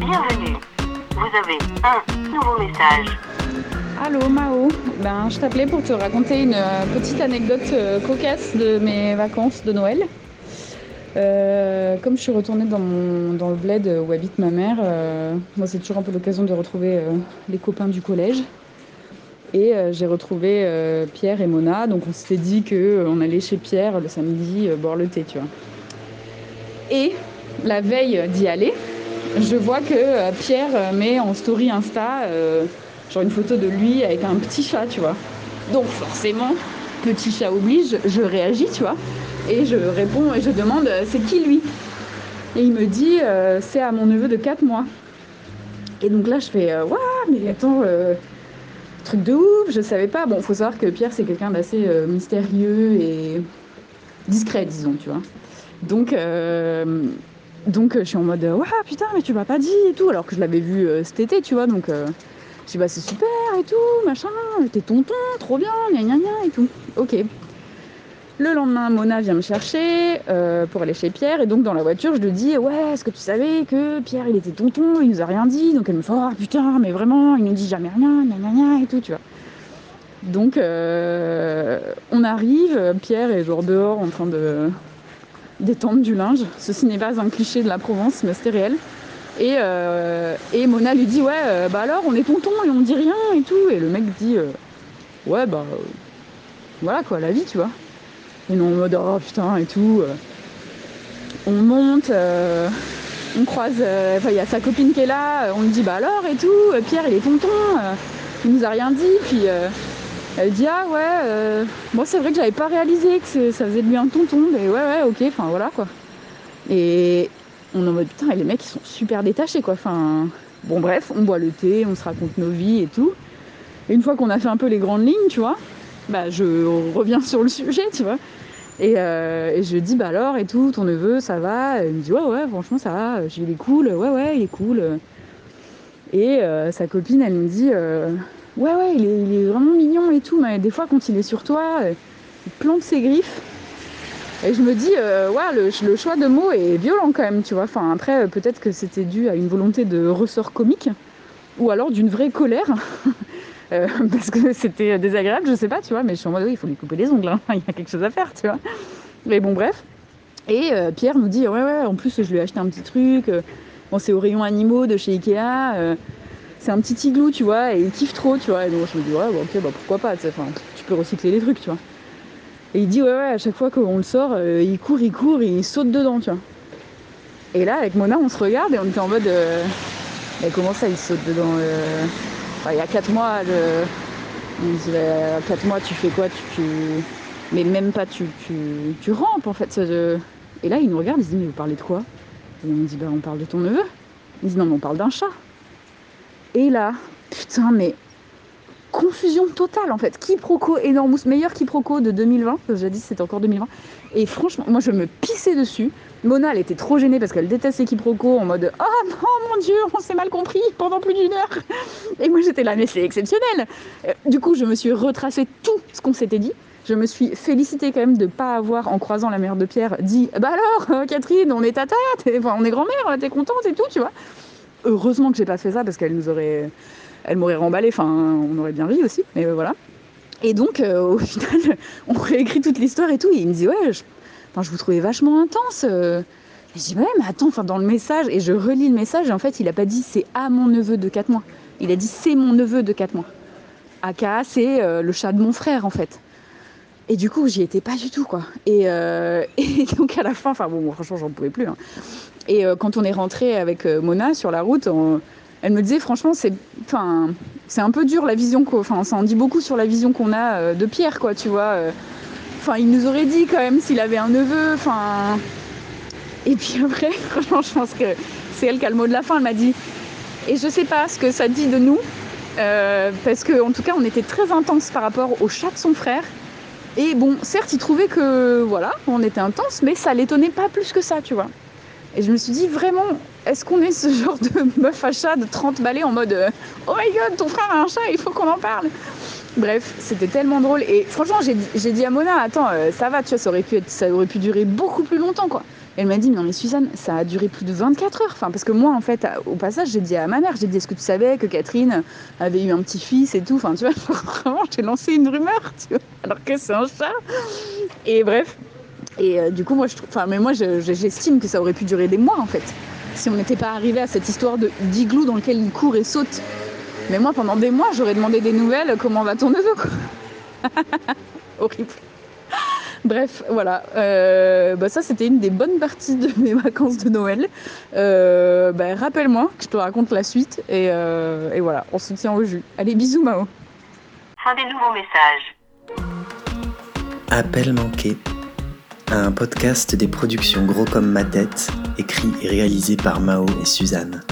Bienvenue. Vous avez un nouveau message. Allô Mao, ben, je t'appelais pour te raconter une euh, petite anecdote euh, cocasse de mes vacances de Noël. Euh, comme je suis retournée dans, le bled où habite ma mère, moi c'est toujours un peu l'occasion de retrouver les copains du collège. Et j'ai retrouvé Pierre et Mona, donc on s'était dit qu'on allait chez Pierre le samedi boire le thé, tu vois. Et la veille d'y aller, je vois que euh, Pierre euh, met en story Insta euh, genre une photo de lui avec un petit chat, tu vois. Donc forcément, petit chat oblige, je réagis, tu vois. Et je réponds et je demande c'est qui lui? Et il me dit c'est à mon neveu de 4 mois. Et donc là je fais Waouh, mais attends, truc de ouf, je savais pas. Bon, faut savoir que Pierre c'est quelqu'un d'assez mystérieux et discret, disons, tu vois. Donc, donc euh, je suis en mode Waouh, putain, mais tu m'as pas dit et tout, alors que je l'avais vu euh, cet été, tu vois. Donc euh, je dis bah c'est super et tout, machin, t'es tonton, trop bien, gna gna gna et tout. Ok. Le lendemain, Mona vient me chercher pour aller chez Pierre et donc dans la voiture, je lui dis ouais, est-ce que tu savais que Pierre il était tonton, il nous a rien dit, donc elle me fait oh putain, mais vraiment, il nous dit jamais rien, gna gna gna et tout, tu vois. Donc on arrive, Pierre est genre dehors en train de d'étendre du linge. Ceci n'est pas un cliché de la Provence, mais c'était réel. Et, euh, Mona lui dit ouais euh, bah alors on est tonton et on dit rien et tout et le mec dit euh, ouais bah voilà quoi la vie tu vois et nous en mode oh putain et tout on monte on croise il y a sa copine qui est là on lui dit bah alors et tout Pierre il est tonton il nous a rien dit puis elle dit ah ouais euh, moi c'est vrai que j'avais pas réalisé que ça faisait de lui un tonton mais ouais ouais ok enfin voilà quoi et on est en mode putain, les mecs ils sont super détachés quoi. Enfin, bon, bref, on boit le thé, on se raconte nos vies et tout. Et une fois qu'on a fait un peu les grandes lignes, tu vois, bah je reviens sur le sujet, tu vois. Et, euh, je dis bah alors et tout, ton neveu, ça va? Il me dit ouais, ouais, franchement ça va, il est cool, ouais, ouais, il est cool. Et euh, sa copine, elle me dit euh, ouais, ouais, il est, vraiment mignon et tout, mais des fois quand il est sur toi, euh, il plante ses griffes. Et je me dis, euh, ouais, le, le choix de mots est violent quand même, tu vois. Enfin, après, euh, peut-être que c'était dû à une volonté de ressort comique, ou alors d'une vraie colère, Euh, parce que c'était désagréable, je sais pas, tu vois. Mais je suis en mode, oui, il faut lui couper les ongles, hein. il y a quelque chose à faire, tu vois. Mais bon, bref. Et Pierre nous dit, ouais, ouais, en plus, je lui ai acheté un petit truc. c'est au rayon animaux de chez Ikea. Euh, c'est un petit igloo, tu vois, et il kiffe trop, tu vois. Et donc, je me dis, ouais, bon, ok, bah pourquoi pas, tu peux recycler les trucs, tu vois. Et il dit ouais ouais à chaque fois qu'on le sort, euh, il court, il court, il saute dedans, tu vois. Et là avec Mona on se regarde et on était en mode euh, comment ça il saute dedans euh il y a 4 mois, le... on se dit à 4 mois tu fais quoi tu, Mais même pas tu, rampes en fait. Et là il nous regarde, il se dit mais vous parlez de quoi? Et on dit bah on parle de ton neveu. Il dit non mais on parle d'un chat. Et là, putain mais confusion totale en fait. Quiproquo énorme, meilleur quiproquo de 2020, parce que j'ai c'était encore 2020. Et franchement, moi je me pissais dessus. Mona, elle était trop gênée parce qu'elle déteste les quiproquos en mode Oh mon dieu, on s'est mal compris pendant plus d'une heure. Et moi j'étais là, mais c'est exceptionnel. Euh, Du coup, je me suis retracé tout ce qu'on s'était dit. Je me suis félicitée quand même de ne pas avoir, en croisant la mère de Pierre, dit Bah alors, euh, Catherine, on est tata, enfin, on est grand-mère, t'es contente et tout, tu vois. Heureusement que j'ai pas fait ça parce qu'elle nous aurait elle m'aurait remballé, enfin on aurait bien ri aussi, mais euh, voilà. Et donc euh, au final, on réécrit toute l'histoire et tout, il me dit ouais, je, vous trouvais vachement intense. euh. Et je dis ouais, mais attends, enfin dans le message, et je relis le message, et en fait il a pas dit c'est à mon neveu de 4 mois, il a dit c'est mon neveu de 4 mois. Aka c'est euh, le chat de mon frère en fait. Et du coup j'y étais pas du tout quoi. Et, euh, et donc à la fin, enfin bon franchement j'en pouvais plus. hein. Et euh, quand on est rentré avec euh, Mona sur la route, elle me disait franchement c'est enfin c'est un peu dur la vision qu'on enfin ça en dit beaucoup sur la vision qu'on a de Pierre quoi tu vois enfin il nous aurait dit quand même s'il avait un neveu enfin et puis après franchement je pense que c'est elle qui a le mot de la fin elle m'a dit et je sais pas ce que ça dit de nous parce que en tout cas on était très intense par rapport au chat de son frère et bon certes il trouvait que voilà on était intense mais ça l'étonnait pas plus que ça tu vois et je me suis dit vraiment, est-ce qu'on est ce genre de meuf à chat de 30 balais en mode euh, Oh my god, ton frère a un chat, il faut qu'on en parle Bref, c'était tellement drôle. Et franchement, j'ai dit à Mona, attends, euh, ça va, tu vois, ça aurait, pu ça aurait pu durer beaucoup plus longtemps, quoi. Elle m'a dit, non mais Suzanne, ça a duré plus de 24 heures. Parce que moi, en fait, au passage, j'ai dit à ma mère, j'ai dit, est-ce que tu savais que Catherine avait eu un petit-fils et tout? Enfin, tu vois, vraiment, j'ai lancé une rumeur, tu vois, alors que c'est un chat. Et bref. Et euh, du coup, moi, enfin, mais moi, j'estime que ça aurait pu durer des mois, en fait, si on n'était pas arrivé à cette histoire de d'igloo dans lequel il court et saute. Mais moi, pendant des mois, j'aurais demandé des nouvelles. Comment va ton neveu, Horrible. Bref, voilà. Euh, bah ça, c'était une des bonnes parties de mes vacances de Noël. Euh, bah, rappelle-moi que je te raconte la suite. Euh, et, voilà, on se tient au jus. Allez, bisous, Mao. Fin des nouveaux messages. Appel manqué. Un podcast des productions Gros comme ma tête, écrit et réalisé par Mao et Suzanne.